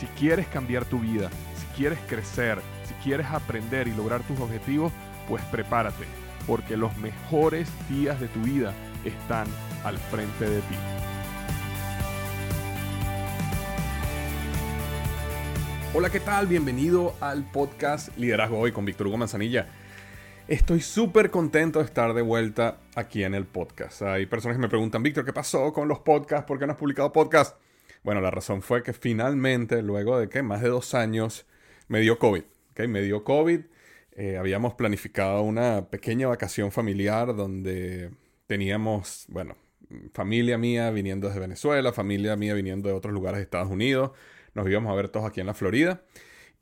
Si quieres cambiar tu vida, si quieres crecer, si quieres aprender y lograr tus objetivos, pues prepárate, porque los mejores días de tu vida están al frente de ti. Hola, ¿qué tal? Bienvenido al podcast Liderazgo Hoy con Víctor Hugo Manzanilla. Estoy súper contento de estar de vuelta aquí en el podcast. Hay personas que me preguntan, Víctor, ¿qué pasó con los podcasts? ¿Por qué no has publicado podcast? Bueno, la razón fue que finalmente, luego de que más de dos años, me dio COVID. ¿okay? Me dio COVID. Eh, habíamos planificado una pequeña vacación familiar donde teníamos, bueno, familia mía viniendo desde Venezuela, familia mía viniendo de otros lugares de Estados Unidos. Nos íbamos a ver todos aquí en la Florida.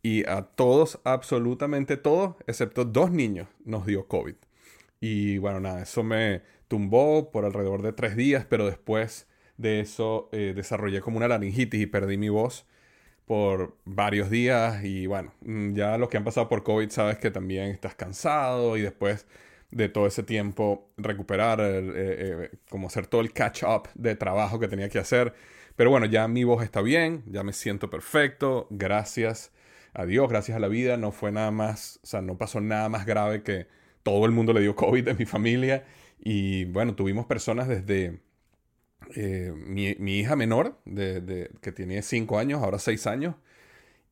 Y a todos, absolutamente todos, excepto dos niños, nos dio COVID. Y bueno, nada, eso me tumbó por alrededor de tres días, pero después de eso eh, desarrollé como una laringitis y perdí mi voz por varios días y bueno, mm, ya los que han pasado por COVID sabes que también estás cansado y después de todo ese tiempo recuperar, eh, eh, como hacer todo el catch up de trabajo que tenía que hacer. Pero bueno, ya mi voz está bien, ya me siento perfecto, gracias a Dios, gracias a la vida, no fue nada más, o sea, no pasó nada más grave que todo el mundo le dio COVID en mi familia y bueno, tuvimos personas desde eh, mi, hija menor, de, que tiene 5 años, ahora 6 años,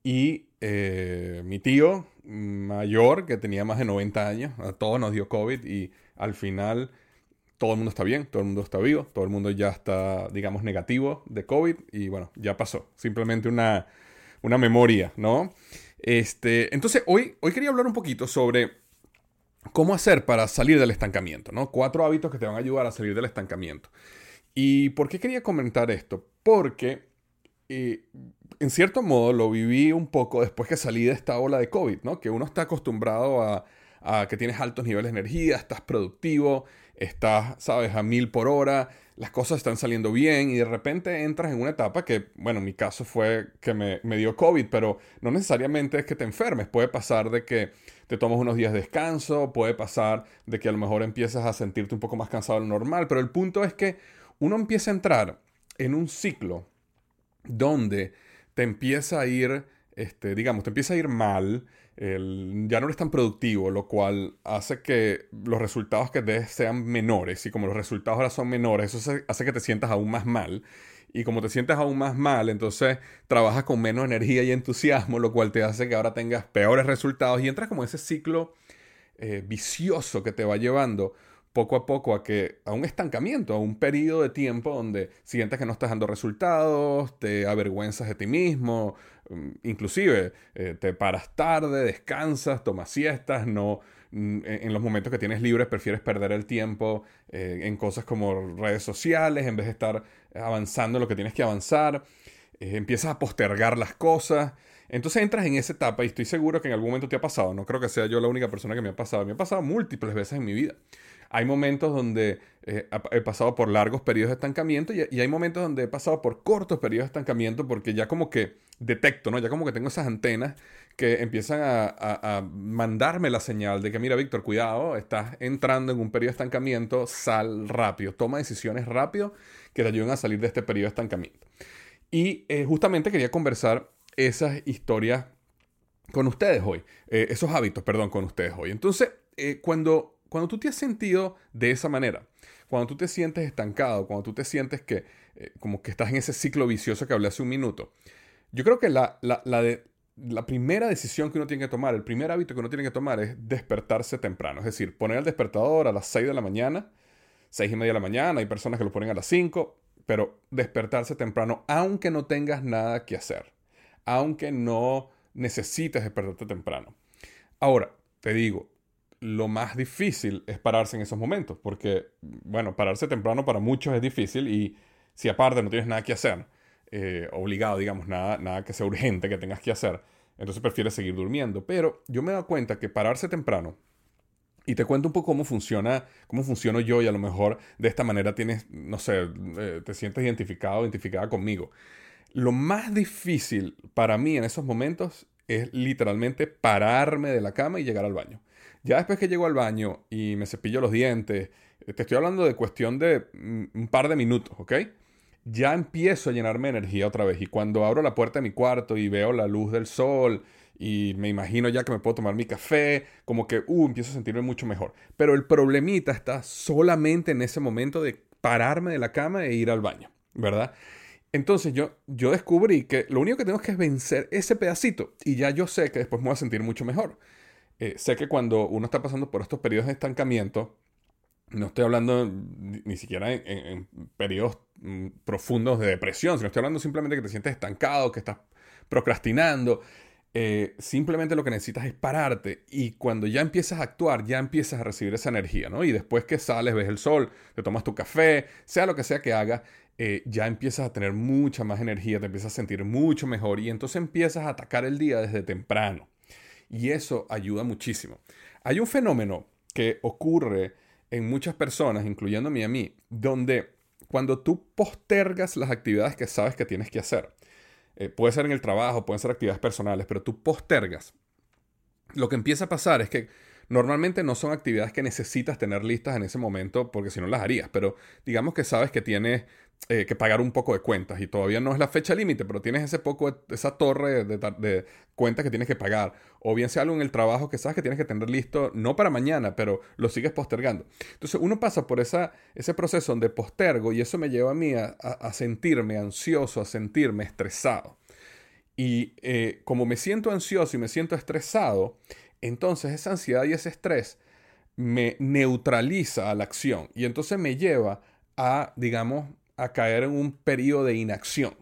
y eh, mi tío mayor, que tenía más de 90 años, a todos nos dio COVID y al final todo el mundo está bien, todo el mundo está vivo, todo el mundo ya está, digamos, negativo de COVID y bueno, ya pasó. Simplemente una, una memoria, ¿no? Este, entonces, hoy, hoy quería hablar un poquito sobre cómo hacer para salir del estancamiento, ¿no? Cuatro hábitos que te van a ayudar a salir del estancamiento. ¿Y por qué quería comentar esto? Porque eh, en cierto modo lo viví un poco después que salí de esta ola de COVID, ¿no? Que uno está acostumbrado a, que tienes altos niveles de energía, estás productivo, estás, sabes, a mil por hora, las cosas están saliendo bien y de repente entras en una etapa que, bueno, mi caso fue que me, me, dio COVID, pero no necesariamente es que te enfermes, puede pasar de que te tomas unos días de descanso, puede pasar de que a lo mejor empiezas a sentirte un poco más cansado de lo normal, pero el punto es que uno empieza a entrar en un ciclo donde te empieza a ir, este, digamos, te empieza a ir mal, ya no eres tan productivo, lo cual hace que los resultados que des sean menores. Y como los resultados ahora son menores, eso hace que te sientas aún más mal. Y como te sientes aún más mal, entonces trabajas con menos energía y entusiasmo, lo cual te hace que ahora tengas peores resultados y entras como ese ciclo eh, vicioso que te va llevando poco a poco a que a un estancamiento, a un periodo de tiempo donde sientes que no estás dando resultados, te avergüenzas de ti mismo, mm, inclusive eh, te paras tarde, descansas, tomas siestas, no mm, en los momentos que tienes libres prefieres perder el tiempo eh, en cosas como redes sociales en vez de estar avanzando en lo que tienes que avanzar, eh, empiezas a postergar las cosas. Entonces entras en esa etapa y estoy seguro que en algún momento te ha pasado. No creo que sea yo la única persona que me ha pasado. Me ha pasado múltiples veces en mi vida. Hay momentos donde eh, he pasado por largos periodos de estancamiento y, hay momentos donde he pasado por cortos periodos de estancamiento porque ya como que detecto, ¿no? Ya como que tengo esas antenas que empiezan a, mandarme la señal de que, mira, Víctor, cuidado, estás entrando en un periodo de estancamiento, sal rápido, toma decisiones rápido que te ayuden a salir de este periodo de estancamiento. Y eh, justamente quería conversar esas historias con ustedes hoy, eh, esos hábitos, perdón, con ustedes hoy. Entonces, cuando cuando tú te has sentido de esa manera, cuando tú te sientes estancado, cuando tú te sientes que eh, como que estás en ese ciclo vicioso que hablé hace un minuto, yo creo que la, la, de, la primera decisión que uno tiene que tomar, el primer hábito que uno tiene que tomar es despertarse temprano. Es decir, poner el despertador a las 6 de la mañana, 6 y media de la mañana, hay personas que lo ponen a las 5, pero despertarse temprano aunque no tengas nada que hacer, aunque no necesites despertarte temprano. Ahora, te digo, lo más difícil es pararse en esos momentos, porque, bueno, pararse temprano para muchos es difícil y si aparte no tienes nada que hacer, eh, obligado, digamos, nada, nada que sea urgente que tengas que hacer. Entonces prefieres seguir durmiendo. Pero yo me he dado cuenta que pararse temprano, y te cuento un poco cómo funciona, cómo funciono yo y a lo mejor de esta manera tienes, no sé, eh, te sientes identificado, identificada conmigo. Lo más difícil para mí en esos momentos es literalmente pararme de la cama y llegar al baño. Ya después que llego al baño y me cepillo los dientes, te estoy hablando de cuestión de mm, un par de minutos, ¿ok? Ya empiezo a llenarme de energía otra vez y cuando abro la puerta de mi cuarto y veo la luz del sol y me imagino ya que me puedo tomar mi café, como que, uh, empiezo a sentirme mucho mejor. Pero el problemita está solamente en ese momento de pararme de la cama e ir al baño, ¿verdad? Entonces yo, yo descubrí que lo único que tengo que es vencer ese pedacito y ya yo sé que después me voy a sentir mucho mejor. Eh, sé que cuando uno está pasando por estos periodos de estancamiento, no estoy hablando ni, siquiera en, periodos mm, profundos de depresión, sino estoy hablando simplemente que te sientes estancado, que estás procrastinando. Eh, simplemente lo que necesitas es pararte y cuando ya empiezas a actuar, ya empiezas a recibir esa energía, ¿no? Y después que sales, ves el sol, te tomas tu café, sea lo que sea que hagas, eh, ya empiezas a tener mucha más energía, te empiezas a sentir mucho mejor y entonces empiezas a atacar el día desde temprano. Y eso ayuda muchísimo. Hay un fenómeno que ocurre en muchas personas, incluyéndome a mí, donde cuando tú postergas las actividades que sabes que tienes que hacer, eh, puede ser en el trabajo, pueden ser actividades personales, pero tú postergas. Lo que empieza a pasar es que normalmente no son actividades que necesitas tener listas en ese momento porque si no las harías, pero digamos que sabes que tienes eh, que pagar un poco de cuentas y todavía no es la fecha límite, pero tienes ese poco, esa torre de, de, cuentas que tienes que pagar, o bien sea algo en el trabajo que sabes que tienes que tener listo, no para mañana, pero lo sigues postergando. Entonces uno pasa por esa, ese proceso donde postergo y eso me lleva a mí a, sentirme ansioso, a sentirme estresado. Y eh, como me siento ansioso y me siento estresado, entonces esa ansiedad y ese estrés me neutraliza a la acción y entonces me lleva a, digamos, a caer en un periodo de inacción.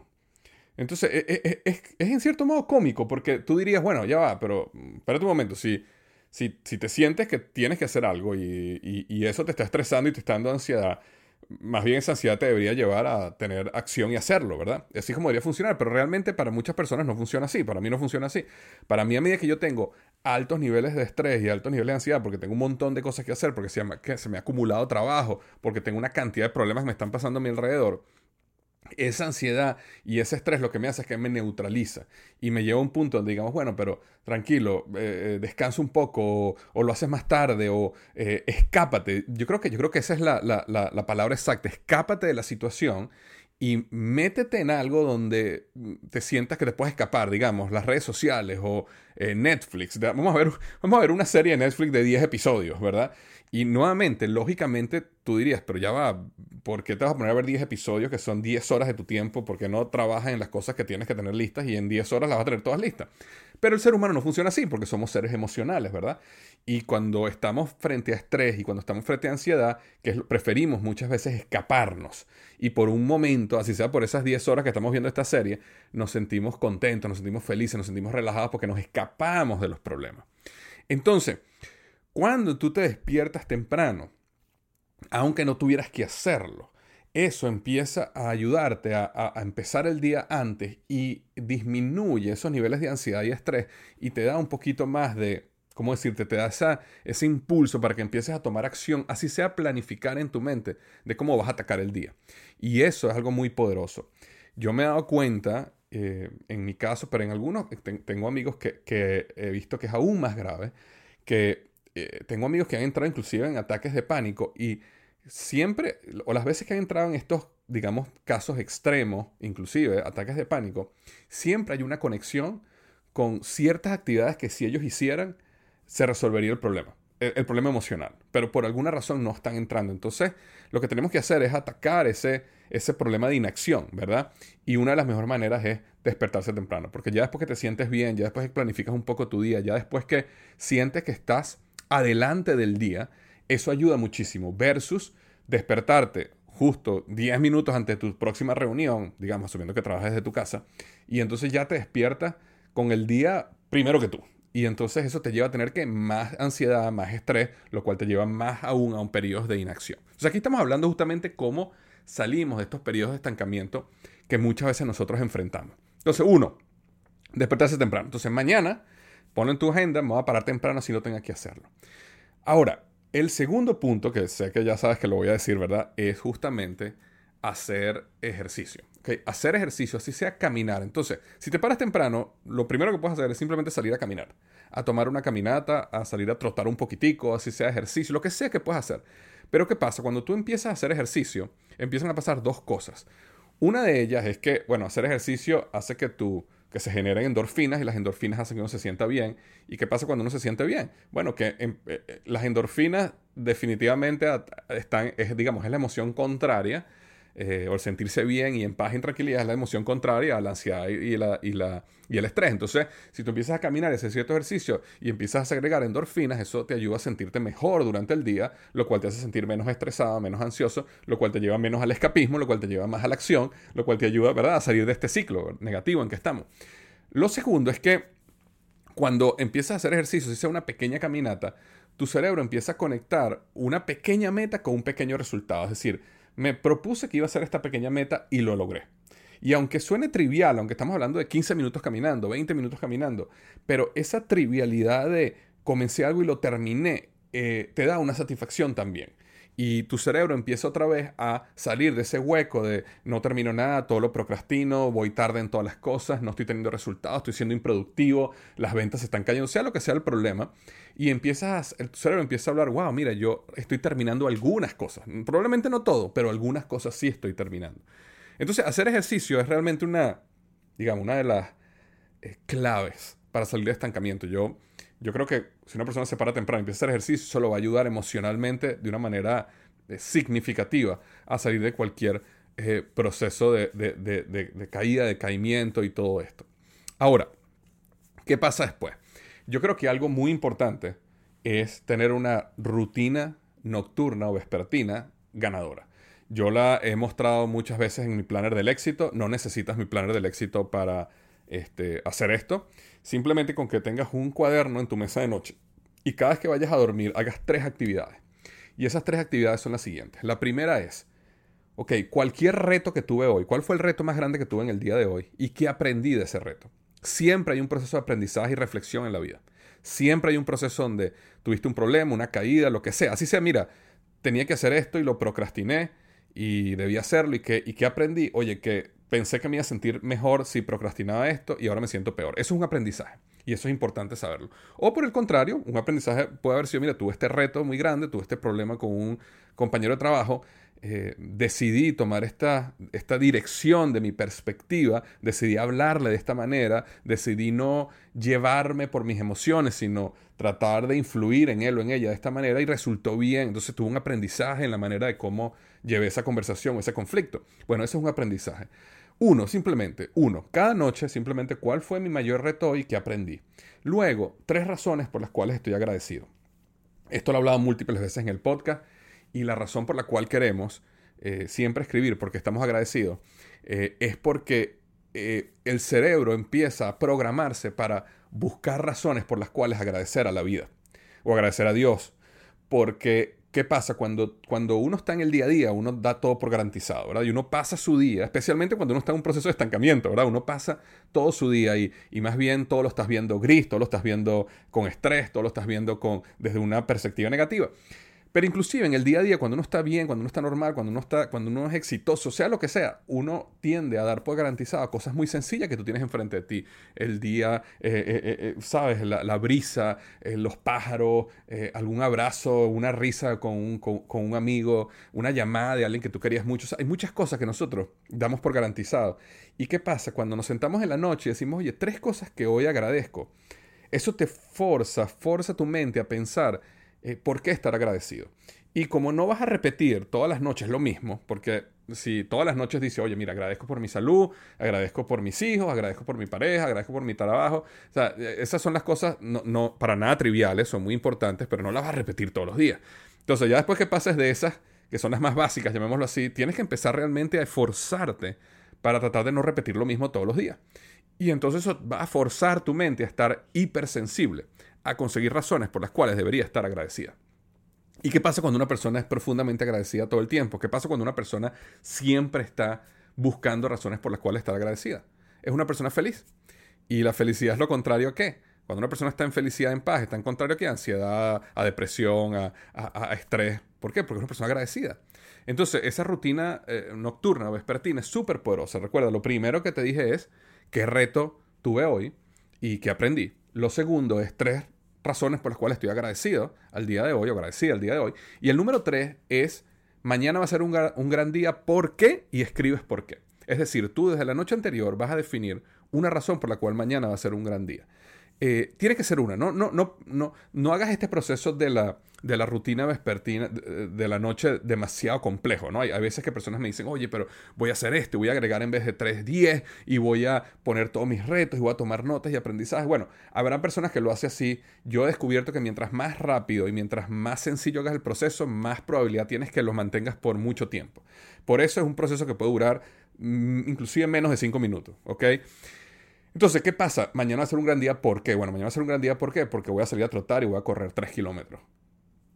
Entonces, e, e, e, es, es, en cierto modo cómico, porque tú dirías, bueno, ya va, pero espérate un momento, si, si, si te sientes que tienes que hacer algo y, y, y, eso te está estresando y te está dando ansiedad, más bien esa ansiedad te debería llevar a tener acción y hacerlo, ¿verdad? Así como debería funcionar, pero realmente para muchas personas no funciona así, para mí no funciona así. Para mí a medida que yo tengo altos niveles de estrés y altos niveles de ansiedad, porque tengo un montón de cosas que hacer, porque se me, se me ha acumulado trabajo, porque tengo una cantidad de problemas que me están pasando a mi alrededor, esa ansiedad y ese estrés lo que me hace es que me neutraliza y me lleva a un punto donde digamos, bueno, pero tranquilo, eh, eh, descansa un poco o, lo haces más tarde o eh, escápate. Yo creo que, yo creo que esa es la, la palabra exacta, escápate de la situación y métete en algo donde te sientas que te puedes escapar, digamos, las redes sociales o Netflix. Vamos a, ver, vamos a ver una serie de Netflix de 10 episodios, ¿verdad? Y nuevamente, lógicamente, tú dirías, pero ya va, ¿por qué te vas a poner a ver 10 episodios que son 10 horas de tu tiempo? Porque no trabajas en las cosas que tienes que tener listas y en 10 horas las vas a tener todas listas. Pero el ser humano no funciona así porque somos seres emocionales, ¿verdad? Y cuando estamos frente a estrés y cuando estamos frente a ansiedad, que preferimos muchas veces escaparnos. Y por un momento, así sea por esas 10 horas que estamos viendo esta serie, nos sentimos contentos, nos sentimos felices, nos sentimos relajados porque nos escapamos de los problemas. Entonces, cuando tú te despiertas temprano, aunque no tuvieras que hacerlo, eso empieza a ayudarte a, empezar el día antes y disminuye esos niveles de ansiedad y estrés y te da un poquito más de, ¿cómo decirte? Te da ese impulso para que empieces a tomar acción, así sea planificar en tu mente de cómo vas a atacar el día. Y eso es algo muy poderoso. Yo me he dado cuenta, eh, en mi caso, pero en algunos, tengo amigos que, que he visto que es aún más grave, que eh, tengo amigos que han entrado inclusive en ataques de pánico y siempre, o las veces que han entrado en estos, digamos, casos extremos, inclusive ataques de pánico, siempre hay una conexión con ciertas actividades que si ellos hicieran, se resolvería el problema, el, problema emocional, pero por alguna razón no están entrando. Entonces, lo que tenemos que hacer es atacar ese, ese problema de inacción, ¿verdad? Y una de las mejores maneras es despertarse temprano, porque ya después que te sientes bien, ya después que planificas un poco tu día, ya después que sientes que estás adelante del día, eso ayuda muchísimo versus despertarte justo 10 minutos antes de tu próxima reunión, digamos, asumiendo que trabajas desde tu casa, y entonces ya te despiertas con el día primero que tú. Y entonces eso te lleva a tener que más ansiedad, más estrés, lo cual te lleva más aún a un periodo de inacción. Entonces aquí estamos hablando justamente cómo salimos de estos periodos de estancamiento que muchas veces nosotros enfrentamos. Entonces, uno, despertarse temprano. Entonces, mañana, pon en tu agenda, me voy a parar temprano si no tenga que hacerlo. Ahora, el segundo punto, que sé que ya sabes que lo voy a decir, ¿verdad? Es justamente hacer ejercicio. ¿Okay? Hacer ejercicio, así sea caminar. Entonces, si te paras temprano, lo primero que puedes hacer es simplemente salir a caminar. A tomar una caminata, a salir a trotar un poquitico, así sea ejercicio, lo que sea que puedas hacer. Pero ¿qué pasa? Cuando tú empiezas a hacer ejercicio, empiezan a pasar dos cosas. Una de ellas es que, bueno, hacer ejercicio hace que tú que se generen endorfinas y las endorfinas hacen que uno se sienta bien. ¿Y qué pasa cuando uno se siente bien? Bueno, que em, eh, eh, las endorfinas definitivamente están, es, digamos, es la emoción contraria eh, o el sentirse bien y en paz y en tranquilidad es la emoción contraria a la ansiedad y, la, y, la, y el estrés. Entonces, si tú empiezas a caminar y hacer cierto ejercicio y empiezas a segregar endorfinas, eso te ayuda a sentirte mejor durante el día, lo cual te hace sentir menos estresado, menos ansioso, lo cual te lleva menos al escapismo, lo cual te lleva más a la acción, lo cual te ayuda, ¿verdad?, a salir de este ciclo negativo en que estamos. Lo segundo es que cuando empiezas a hacer ejercicio, si sea una pequeña caminata, tu cerebro empieza a conectar una pequeña meta con un pequeño resultado. Es decir, me propuse que iba a hacer esta pequeña meta y lo logré. Y aunque suene trivial, aunque estamos hablando de 15 minutos caminando, 20 minutos caminando, pero esa trivialidad de comencé algo y lo terminé, eh, te da una satisfacción también y tu cerebro empieza otra vez a salir de ese hueco de no termino nada, todo lo procrastino, voy tarde en todas las cosas, no estoy teniendo resultados, estoy siendo improductivo, las ventas están cayendo, sea lo que sea el problema, y empiezas, el cerebro empieza a hablar, wow, mira, yo estoy terminando algunas cosas, probablemente no todo, pero algunas cosas sí estoy terminando. Entonces, hacer ejercicio es realmente una, digamos, una de las eh, claves para salir de estancamiento. Yo yo creo que si una persona se para temprano y empieza a hacer ejercicio, eso lo va a ayudar emocionalmente de una manera eh, significativa a salir de cualquier eh, proceso de, de, caída, de caimiento y todo esto. Ahora, ¿qué pasa después? Yo creo que algo muy importante es tener una rutina nocturna o vespertina ganadora. Yo la he mostrado muchas veces en mi planner del éxito. No necesitas mi planner del éxito para este, hacer esto. Simplemente con que tengas un cuaderno en tu mesa de noche y cada vez que vayas a dormir hagas tres actividades. Y esas tres actividades son las siguientes. La primera es, ok, cualquier reto que tuve hoy, ¿cuál fue el reto más grande que tuve en el día de hoy? ¿Y qué aprendí de ese reto? Siempre hay un proceso de aprendizaje y reflexión en la vida. Siempre hay un proceso donde tuviste un problema, una caída, lo que sea. Así sea, mira, tenía que hacer esto y lo procrastiné y debía hacerlo y que, y que aprendí. Oye, que pensé que me iba a sentir mejor si procrastinaba esto y ahora me siento peor. Eso es un aprendizaje y eso es importante saberlo. O por el contrario, un aprendizaje puede haber sido, mira, tuve este reto muy grande, tuve este problema con un compañero de trabajo, eh, decidí tomar esta, esta dirección de mi perspectiva, decidí hablarle de esta manera, decidí no llevarme por mis emociones, sino tratar de influir en él o en ella de esta manera y resultó bien. Entonces tuve un aprendizaje en la manera de cómo llevé esa conversación, ese conflicto. Bueno, ese es un aprendizaje. Uno, simplemente, uno, cada noche simplemente cuál fue mi mayor reto y qué aprendí. Luego, tres razones por las cuales estoy agradecido. Esto lo he hablado múltiples veces en el podcast y la razón por la cual queremos eh, siempre escribir, porque estamos agradecidos, eh, es porque eh, el cerebro empieza a programarse para buscar razones por las cuales agradecer a la vida o agradecer a Dios. Porque ¿Qué pasa? Cuando, cuando uno está en el día a día, uno da todo por garantizado, ¿verdad? Y uno pasa su día, especialmente cuando uno está en un proceso de estancamiento, ¿verdad? Uno pasa todo su día y, y más bien todo lo estás viendo gris, todo lo estás viendo con estrés, todo lo estás viendo con, desde una perspectiva negativa. Pero inclusive en el día a día, cuando uno está bien, cuando uno está normal, cuando uno, está, cuando uno es exitoso, sea lo que sea, uno tiende a dar por garantizado cosas muy sencillas que tú tienes enfrente de ti. El día, eh, eh, eh, ¿sabes? La, brisa, los pájaros, algún abrazo, una risa con un, con, un, amigo, una llamada de alguien que tú querías mucho. hay muchas cosas que nosotros damos por garantizado. ¿Y qué pasa? Cuando nos sentamos en la noche y decimos, oye, tres cosas que hoy agradezco. Eso te forza, forza tu mente a pensar eh, ¿por qué estar agradecido? Y como no vas a repetir todas las noches lo mismo, porque si todas las noches dice, oye, mira, agradezco por mi salud, agradezco por mis hijos, agradezco por mi pareja, agradezco por mi trabajo, sea, esas son las cosas no, no para nada triviales, son muy importantes, pero no las vas a repetir todos los días. Entonces, ya después que pases de esas, que son las más básicas, llamémoslo así, tienes que empezar realmente a esforzarte para tratar de no repetir lo mismo todos los días. Y entonces eso va a forzar tu mente a estar hipersensible a conseguir razones por las cuales debería estar agradecida. ¿Y qué pasa cuando una persona es profundamente agradecida todo el tiempo? ¿Qué pasa cuando una persona siempre está buscando razones por las cuales estar agradecida. Es una persona feliz. Y la felicidad es lo contrario a qué? Cuando una persona está en felicidad, en paz, está en contrario a qué? A ansiedad, a depresión, a, estrés. ¿Por qué? Porque es una persona agradecida. Entonces, esa rutina eh, nocturna o vespertina es súper poderosa. Recuerda, lo primero que te dije es qué reto tuve hoy y qué aprendí. Lo segundo es tres razones por las cuales estoy agradecido al día de hoy, agradecida al día de hoy. Y el número tres es mañana va a ser un, un gran día, ¿por qué? Y escribes por qué. Es decir, tú desde la noche anterior vas a definir una razón por la cual mañana va a ser un gran día. Eh, tiene que ser una, ¿no? No, no, no, no hagas este proceso de la, de la rutina vespertina de, la noche demasiado complejo, ¿no? Hay, veces que personas me dicen, oye, pero voy a hacer esto, voy a agregar en vez de 3, 10 y voy a poner todos mis retos y voy a tomar notas y aprendizajes. Bueno, habrá personas que lo hacen así. Yo he descubierto que mientras más rápido y mientras más sencillo hagas el proceso, más probabilidad tienes que lo mantengas por mucho tiempo. Por eso es un proceso que puede durar mm, inclusive menos de 5 minutos, ¿ok? Entonces, ¿qué pasa? Mañana va a ser un gran día. ¿Por qué? Bueno, mañana va a ser un gran día. ¿Por qué? Porque voy a salir a trotar y voy a correr 3 kilómetros.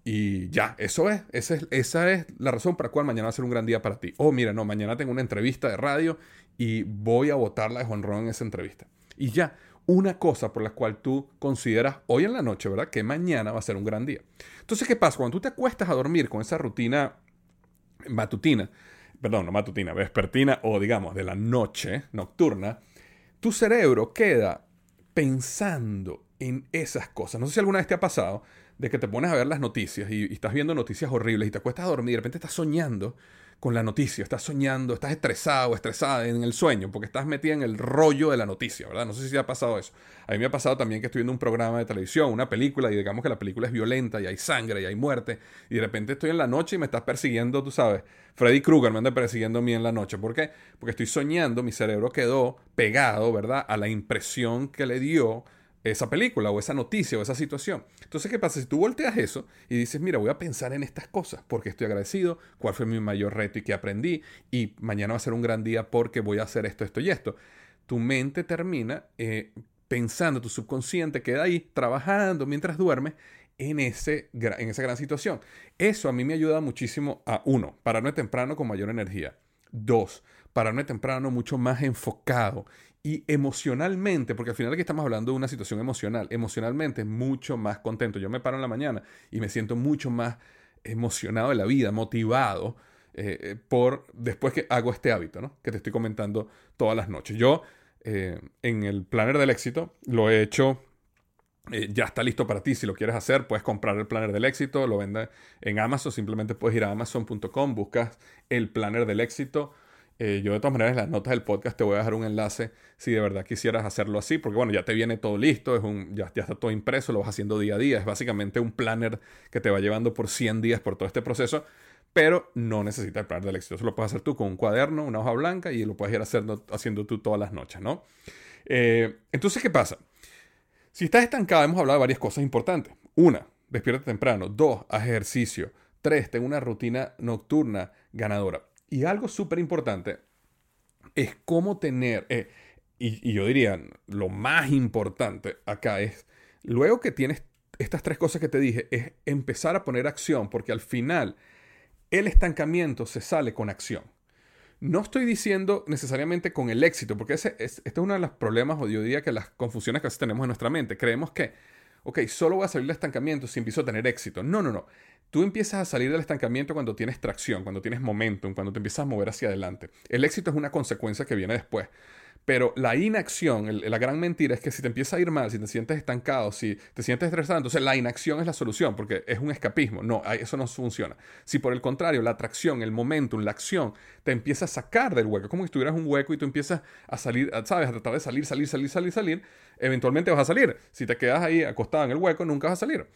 Y ya, eso es. Esa, es. la razón para la cual mañana va a ser un gran día para ti. Oh, mira, no, mañana tengo una entrevista de radio y voy a votarla de Juan Ron en esa entrevista. Y ya, una cosa por la cual tú consideras hoy en la noche, ¿verdad? Que mañana va a ser un gran día. Entonces, ¿qué pasa? Cuando tú te acuestas a dormir con esa rutina matutina, perdón, no matutina, vespertina o digamos de la noche nocturna, tu cerebro queda pensando en esas cosas. No sé si alguna vez te ha pasado de que te pones a ver las noticias y, estás viendo noticias horribles y te acuestas a dormir y de repente estás soñando con la noticia, estás soñando, estás estresado, estresada en el sueño, porque estás metida en el rollo de la noticia, ¿verdad? No sé si te ha pasado eso. A mí me ha pasado también que estoy viendo un programa de televisión, una película, y digamos que la película es violenta, y hay sangre, y hay muerte, y de repente estoy en la noche y me estás persiguiendo, tú sabes. Freddy Krueger me anda persiguiendo a mí en la noche. ¿Por qué? Porque estoy soñando, mi cerebro quedó pegado, ¿verdad? A la impresión que le dio esa película o esa noticia o esa situación. Entonces, ¿qué pasa? Si tú volteas eso y dices, mira, voy a pensar en estas cosas porque estoy agradecido, cuál fue mi mayor reto y qué aprendí, y mañana va a ser un gran día porque voy a hacer esto, esto y esto. Tu mente termina eh, pensando, tu subconsciente queda ahí trabajando mientras duermes en, ese, en esa gran situación. Eso a mí me ayuda muchísimo a, uno, pararme temprano con mayor energía. Dos, pararme temprano mucho más enfocado y emocionalmente, porque al final aquí estamos hablando de una situación emocional, emocionalmente mucho más contento. Yo me paro en la mañana y me siento mucho más emocionado de la vida, motivado eh, eh, por después que hago este hábito, ¿no? Que te estoy comentando todas las noches. Yo eh, en el planner del éxito lo he hecho ya está listo para ti. Si lo quieres hacer, puedes comprar el planner del éxito, lo vende en Amazon. Simplemente puedes ir a amazon.com, buscas el planner del éxito, eh, yo de todas maneras en las notas del podcast te voy a dejar un enlace si de verdad quisieras hacerlo así, porque bueno, ya te viene todo listo, es un, ya, está todo impreso, lo vas haciendo día a día, es básicamente un planner que te va llevando por 100 días por todo este proceso, pero no necesitas el planner del éxito, eso lo puedes hacer tú con un cuaderno, una hoja blanca y lo puedes ir haciendo, haciendo tú todas las noches, ¿no? Eh, entonces, ¿qué pasa? Si estás estancado, hemos hablado de varias cosas importantes. Una, despierta temprano. Dos, haz ejercicio. Tres, ten una rutina nocturna ganadora. Y algo súper importante es cómo tener, eh, y, yo diría, lo más importante acá es, luego que tienes estas tres cosas que te dije, es empezar a poner acción, porque al final el estancamiento se sale con acción. No estoy diciendo necesariamente con el éxito, porque ese es, este es uno de los problemas, o yo diría que las confusiones que a tenemos en nuestra mente. Creemos que, ok, solo voy a salir del estancamiento si empiezo a tener éxito. No, no, no. Tú empiezas a salir del estancamiento cuando tienes tracción, cuando tienes momentum, cuando te empiezas a mover hacia adelante. El éxito es una consecuencia que viene después. Pero la inacción, la gran mentira es que si te empieza a ir mal, si te sientes estancado, si te sientes estresado, entonces la inacción es la solución, porque es un escapismo. No, eso no funciona. Si por el contrario, la atracción, el momentum, la acción, te empieza a sacar del hueco, como si estuvieras un hueco y tú empiezas a salir, ¿sabes? A tratar de salir, salir, salir, salir, salir, eventualmente vas a salir. Si te quedas ahí acostado en el hueco, nunca vas a salir.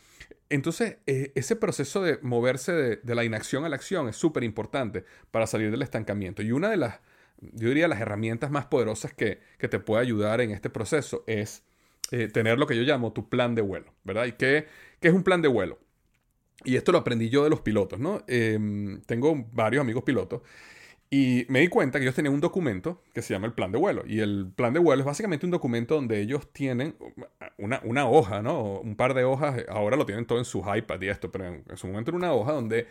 Entonces, eh, ese proceso de moverse de, la inacción a la acción es súper importante para salir del estancamiento. Y una de las yo diría las herramientas más poderosas que, te puede ayudar en este proceso es eh, tener lo que yo llamo tu plan de vuelo, ¿verdad? ¿Y qué, es un plan de vuelo? Y esto lo aprendí yo de los pilotos, ¿no? Em, tengo varios amigos pilotos y me di cuenta que ellos tenían un documento que se llama el plan de vuelo. Y el plan de vuelo es básicamente un documento donde ellos tienen una, una hoja, ¿no? Un par de hojas, ahora lo tienen todo en sus iPad y esto, pero en, su momento era una hoja donde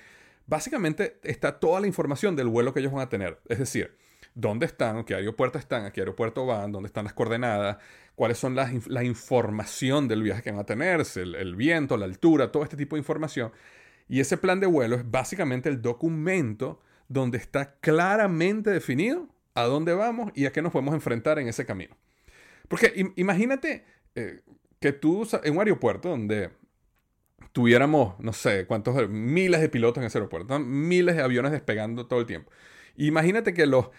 básicamente está toda la información del vuelo que ellos van a tener. Es decir, dónde están, qué aeropuerto están, a qué aeropuerto van, dónde están las coordenadas, cuáles son las, la información del viaje que van a tener, el viento, la altura, todo este tipo de información. Y ese plan de vuelo es básicamente el documento donde está claramente definido a dónde vamos y a qué nos podemos enfrentar en ese camino. Porque imagínate eh, que tú en un aeropuerto donde tuviéramos, no sé, cuántos, miles de pilotos en ese aeropuerto, miles de aviones despegando todo el tiempo. Imagínate que los,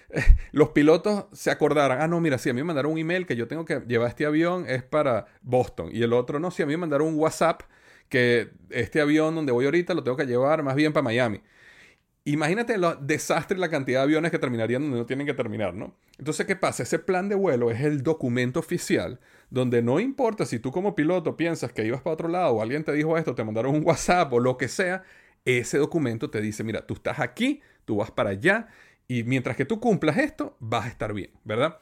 los pilotos se acordaran, ah, no, mira, si a mí me mandaron un email que yo tengo que llevar este avión es para Boston. Y el otro, no, si a mí me mandaron un WhatsApp que este avión donde voy ahorita lo tengo que llevar más bien para Miami. Imagínate el desastre la cantidad de aviones que terminarían donde no tienen que terminar, ¿no? Entonces, ¿qué pasa? Ese plan de vuelo es el documento oficial donde no importa si tú como piloto piensas que ibas para otro lado o alguien te dijo esto, te mandaron un WhatsApp o lo que sea, ese documento te dice, mira, tú estás aquí, tú vas para allá y mientras que tú cumplas esto, vas a estar bien, ¿verdad?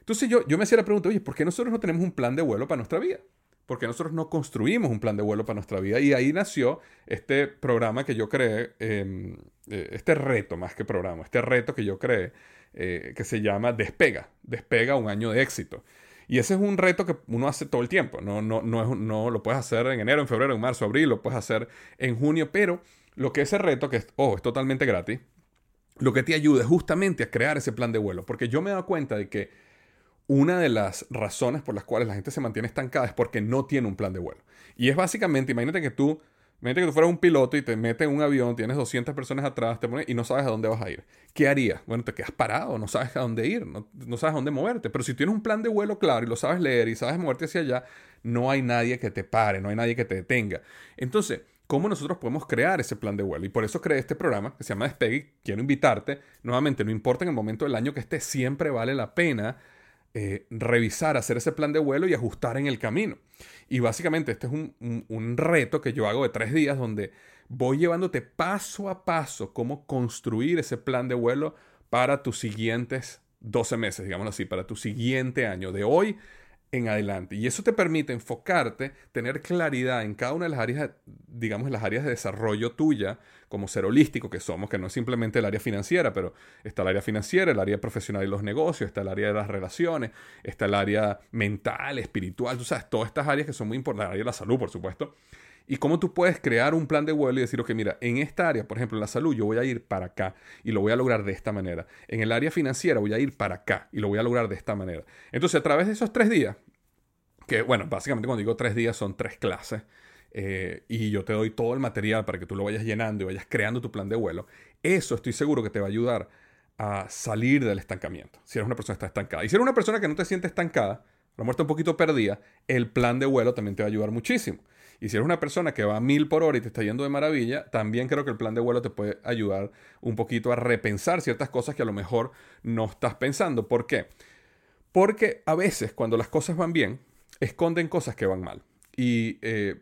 Entonces yo, yo me hacía la pregunta, oye, ¿por qué nosotros no tenemos un plan de vuelo para nuestra vida? Porque nosotros no construimos un plan de vuelo para nuestra vida. Y ahí nació este programa que yo creé, em, eh, este reto más que programa, este reto que yo creé, eh, que se llama Despega, Despega un año de éxito. Y ese es un reto que uno hace todo el tiempo, no, no, no, no lo puedes hacer en enero, en febrero, en marzo, abril, lo puedes hacer en junio, pero lo que ese reto, que es, oh, es totalmente gratis, lo que te ayuda es justamente a crear ese plan de vuelo, porque yo me he dado cuenta de que una de las razones por las cuales la gente se mantiene estancada es porque no tiene un plan de vuelo. Y es básicamente, imagínate que tú, imagínate que tú fueras un piloto y te metes en un avión, tienes 200 personas atrás, te pones y no sabes a dónde vas a ir. ¿Qué harías? Bueno, te quedas parado, no sabes a dónde ir, no, no sabes a dónde moverte. Pero si tienes un plan de vuelo claro y lo sabes leer y sabes moverte hacia allá, no hay nadie que te pare, no hay nadie que te detenga. Entonces, cómo nosotros podemos crear ese plan de vuelo. Y por eso creé este programa que se llama Despegue. Quiero invitarte, nuevamente, no importa en el momento del año que esté, siempre vale la pena eh, revisar, hacer ese plan de vuelo y ajustar en el camino. Y básicamente este es un, reto que yo hago de tres días donde voy llevándote paso a paso cómo construir ese plan de vuelo para tus siguientes 12 meses, digámoslo así, para tu siguiente año, de hoy en adelante. Y eso te permite enfocarte, tener claridad en cada una de las áreas, digamos, las áreas de desarrollo tuya, como ser holístico que somos, que no es simplemente el área financiera, pero está el área financiera, el área profesional y los negocios, está el área de las relaciones, está el área mental, espiritual, tú sabes, todas estas áreas que son muy importantes, el área de la salud, por supuesto y cómo tú puedes crear un plan de vuelo y decir, ok, mira, en esta área, por ejemplo, la salud, yo voy a ir para acá y lo voy a lograr de esta manera. En el área financiera voy a ir para acá y lo voy a lograr de esta manera. Entonces, a través de esos tres días, que bueno, básicamente cuando digo tres días son tres clases, eh, y yo te doy todo el material para que tú lo vayas llenando y vayas creando tu plan de vuelo, eso estoy seguro que te va a ayudar a salir del estancamiento. Si eres una persona que está estancada. Y si eres una persona que no te siente estancada, la muerte un poquito perdida, el plan de vuelo también te va a ayudar muchísimo. Y si eres una persona que va a mil por hora y te está yendo de maravilla, también creo que el plan de vuelo te puede ayudar un poquito a repensar ciertas cosas que a lo mejor no estás pensando. ¿Por qué? Porque a veces cuando las cosas van bien, esconden cosas que van mal. Y eh,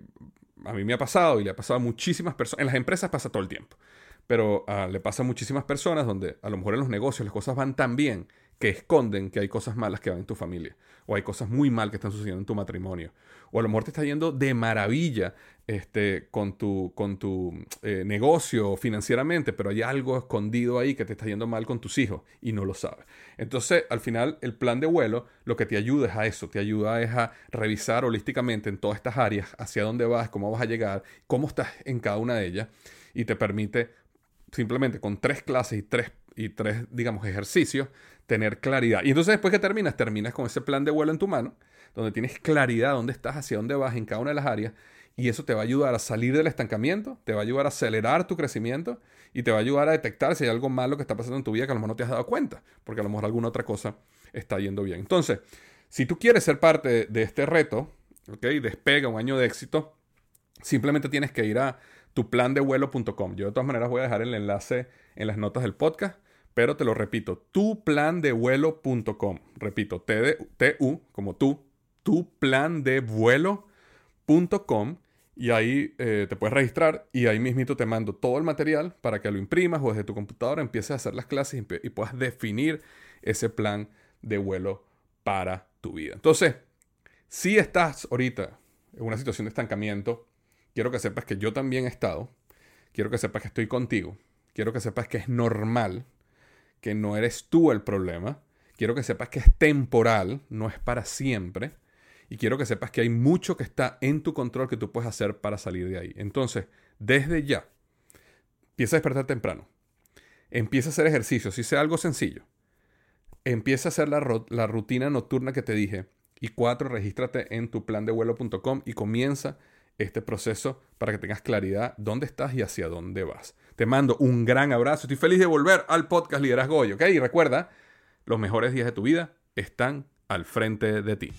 a mí me ha pasado y le ha pasado a muchísimas personas. En las empresas pasa todo el tiempo. Pero ah, le pasa a muchísimas personas donde a lo mejor en los negocios las cosas van tan bien que esconden que hay cosas malas que van en tu familia, o hay cosas muy mal que están sucediendo en tu matrimonio, o a lo mejor te está yendo de maravilla este, con tu, con tu eh, negocio financieramente, pero hay algo escondido ahí que te está yendo mal con tus hijos y no lo sabes. Entonces, al final, el plan de vuelo lo que te ayuda es a eso, te ayuda es a revisar holísticamente en todas estas áreas hacia dónde vas, cómo vas a llegar, cómo estás en cada una de ellas, y te permite simplemente con tres clases y tres y tres, digamos, ejercicios, tener claridad. Y entonces después que terminas, terminas con ese plan de vuelo en tu mano, donde tienes claridad dónde estás, hacia dónde vas en cada una de las áreas, y eso te va a ayudar a salir del estancamiento, te va a ayudar a acelerar tu crecimiento y te va a ayudar a detectar si hay algo malo que está pasando en tu vida que a lo mejor no te has dado cuenta, porque a lo mejor alguna otra cosa está yendo bien. Entonces, si tú quieres ser parte de este reto, ¿ok? Despega un año de éxito, simplemente tienes que ir a tuplandevuelo.com. Yo de todas maneras voy a dejar el enlace en las notas del podcast, pero te lo repito, tuplandevuelo.com. Repito, T-U, como tú, tuplandevuelo.com y ahí eh, te puedes registrar y ahí mismito te mando todo el material para que lo imprimas o desde tu computadora empieces a hacer las clases y, y puedas definir ese plan de vuelo para tu vida. Entonces, si estás ahorita en una situación de estancamiento, quiero que sepas que yo también he estado, quiero que sepas que estoy contigo, quiero que sepas que es normal que no eres tú el problema. Quiero que sepas que es temporal, no es para siempre. Y quiero que sepas que hay mucho que está en tu control que tú puedes hacer para salir de ahí. Entonces, desde ya, empieza a despertar temprano. Empieza a hacer ejercicio, si sea algo sencillo. Empieza a hacer la, la rutina nocturna que te dije. Y cuatro, regístrate en tu plan de vuelo.com y comienza este proceso para que tengas claridad dónde estás y hacia dónde vas. Te mando un gran abrazo. Estoy feliz de volver al podcast Liderazgo Hoy, ¿ok? Y recuerda, los mejores días de tu vida están al frente de ti.